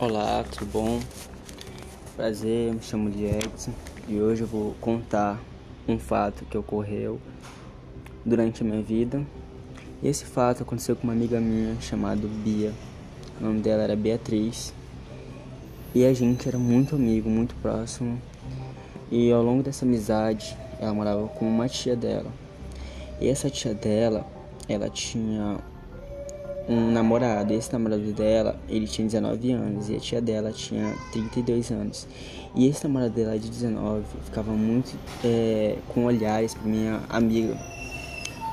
Olá, tudo bom? Prazer, me chamo de Edson e hoje eu vou contar um fato que ocorreu durante a minha vida. E esse fato aconteceu com uma amiga minha chamada Bia. O nome dela era Beatriz. E a gente era muito amigo, muito próximo. E ao longo dessa amizade, ela morava com uma tia dela. E essa tia dela, ela tinha um namorado. Esse namorado dela, ele tinha 19 anos e a tia dela tinha 32 anos. E esse namorado dela de 19 ficava muito é, com olhares pra minha amiga.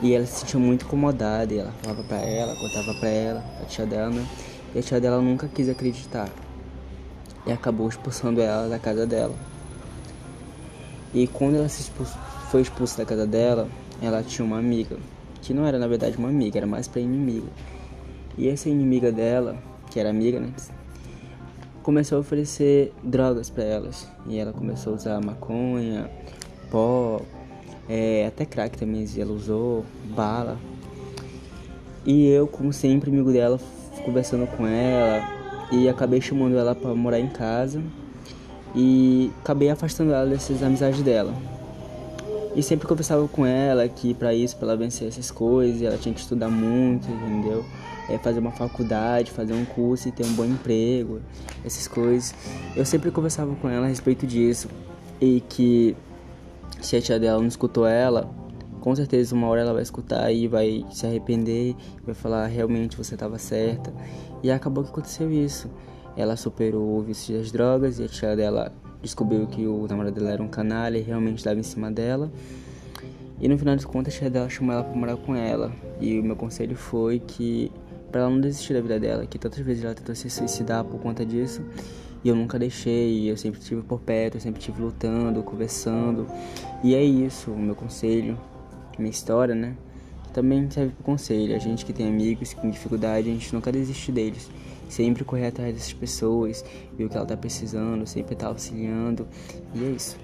E ela se sentia muito incomodada e ela falava pra ela, contava pra ela, a tia dela, né? E a tia dela nunca quis acreditar. E acabou expulsando ela da casa dela. E quando ela se expulsou, foi expulsa da casa dela, ela tinha uma amiga. Que não era na verdade uma amiga, era mais pra inimiga. E essa inimiga dela, que era amiga, né? Começou a oferecer drogas para elas. E ela começou a usar maconha, pó, é, até crack também ela usou, bala. E eu, como sempre, amigo dela, conversando com ela e acabei chamando ela para morar em casa e acabei afastando ela dessas amizades dela. E sempre conversava com ela que para isso, para ela vencer essas coisas, ela tinha que estudar muito, entendeu? É fazer uma faculdade, fazer um curso e ter um bom emprego, essas coisas. Eu sempre conversava com ela a respeito disso e que se a tia dela não escutou ela, com certeza uma hora ela vai escutar e vai se arrepender, vai falar realmente você estava certa. E acabou que aconteceu isso. Ela superou o vício das drogas e a tia dela descobriu que o namorado dela era um canalha e realmente estava em cima dela. E no final das contas, a tia dela chamou ela para morar com ela. E o meu conselho foi que para ela não desistir da vida dela, que tantas vezes ela tentou se suicidar por conta disso. E eu nunca deixei, eu sempre estive por perto, eu sempre estive lutando, conversando. E é isso, o meu conselho, minha história, né? Também serve para conselho. A gente que tem amigos com dificuldade, a gente nunca desiste deles. Sempre correr atrás dessas pessoas, ver o que ela tá precisando, sempre estar tá auxiliando. E é isso.